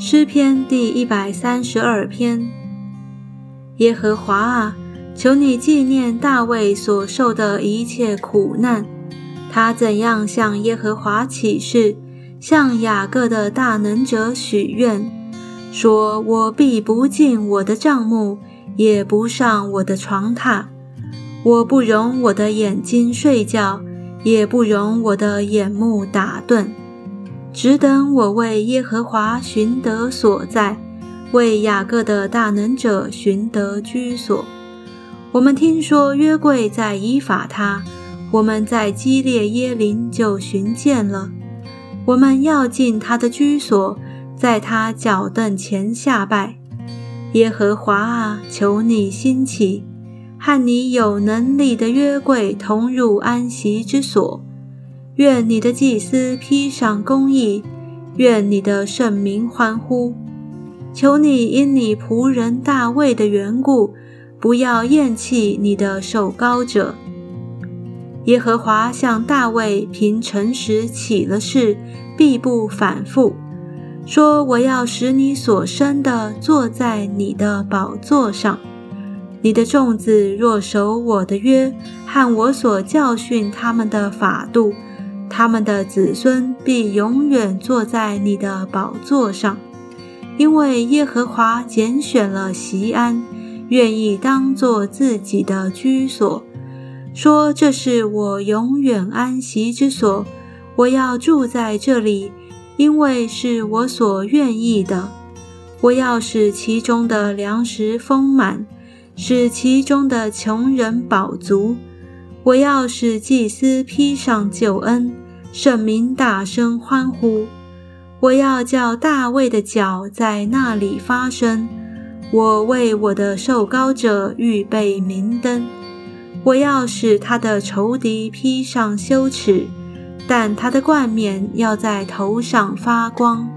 诗篇第一百三十二篇。耶和华啊，求你纪念大卫所受的一切苦难，他怎样向耶和华起誓，向雅各的大能者许愿，说：“我必不进我的帐幕，也不上我的床榻，我不容我的眼睛睡觉，也不容我的眼目打盹，只等我为耶和华寻得所在。”为雅各的大能者寻得居所。我们听说约柜在以法他，我们在基列耶林就寻见了。我们要进他的居所，在他脚凳前下拜。耶和华啊，求你兴起，和你有能力的约柜同入安息之所。愿你的祭司披上公义，愿你的圣民欢呼。求你因你仆人大卫的缘故，不要厌弃你的受膏者。耶和华向大卫凭诚实起了誓，必不反复，说：“我要使你所生的坐在你的宝座上。你的众子若守我的约，和我所教训他们的法度，他们的子孙必永远坐在你的宝座上。”因为耶和华拣选了锡安，愿意当作自己的居所，说：“这是我永远安息之所，我要住在这里，因为是我所愿意的。我要使其中的粮食丰满，使其中的穷人饱足。我要使祭司披上救恩，圣民大声欢呼。”我要叫大卫的脚在那里发声，我为我的受膏者预备明灯。我要使他的仇敌披上羞耻，但他的冠冕要在头上发光。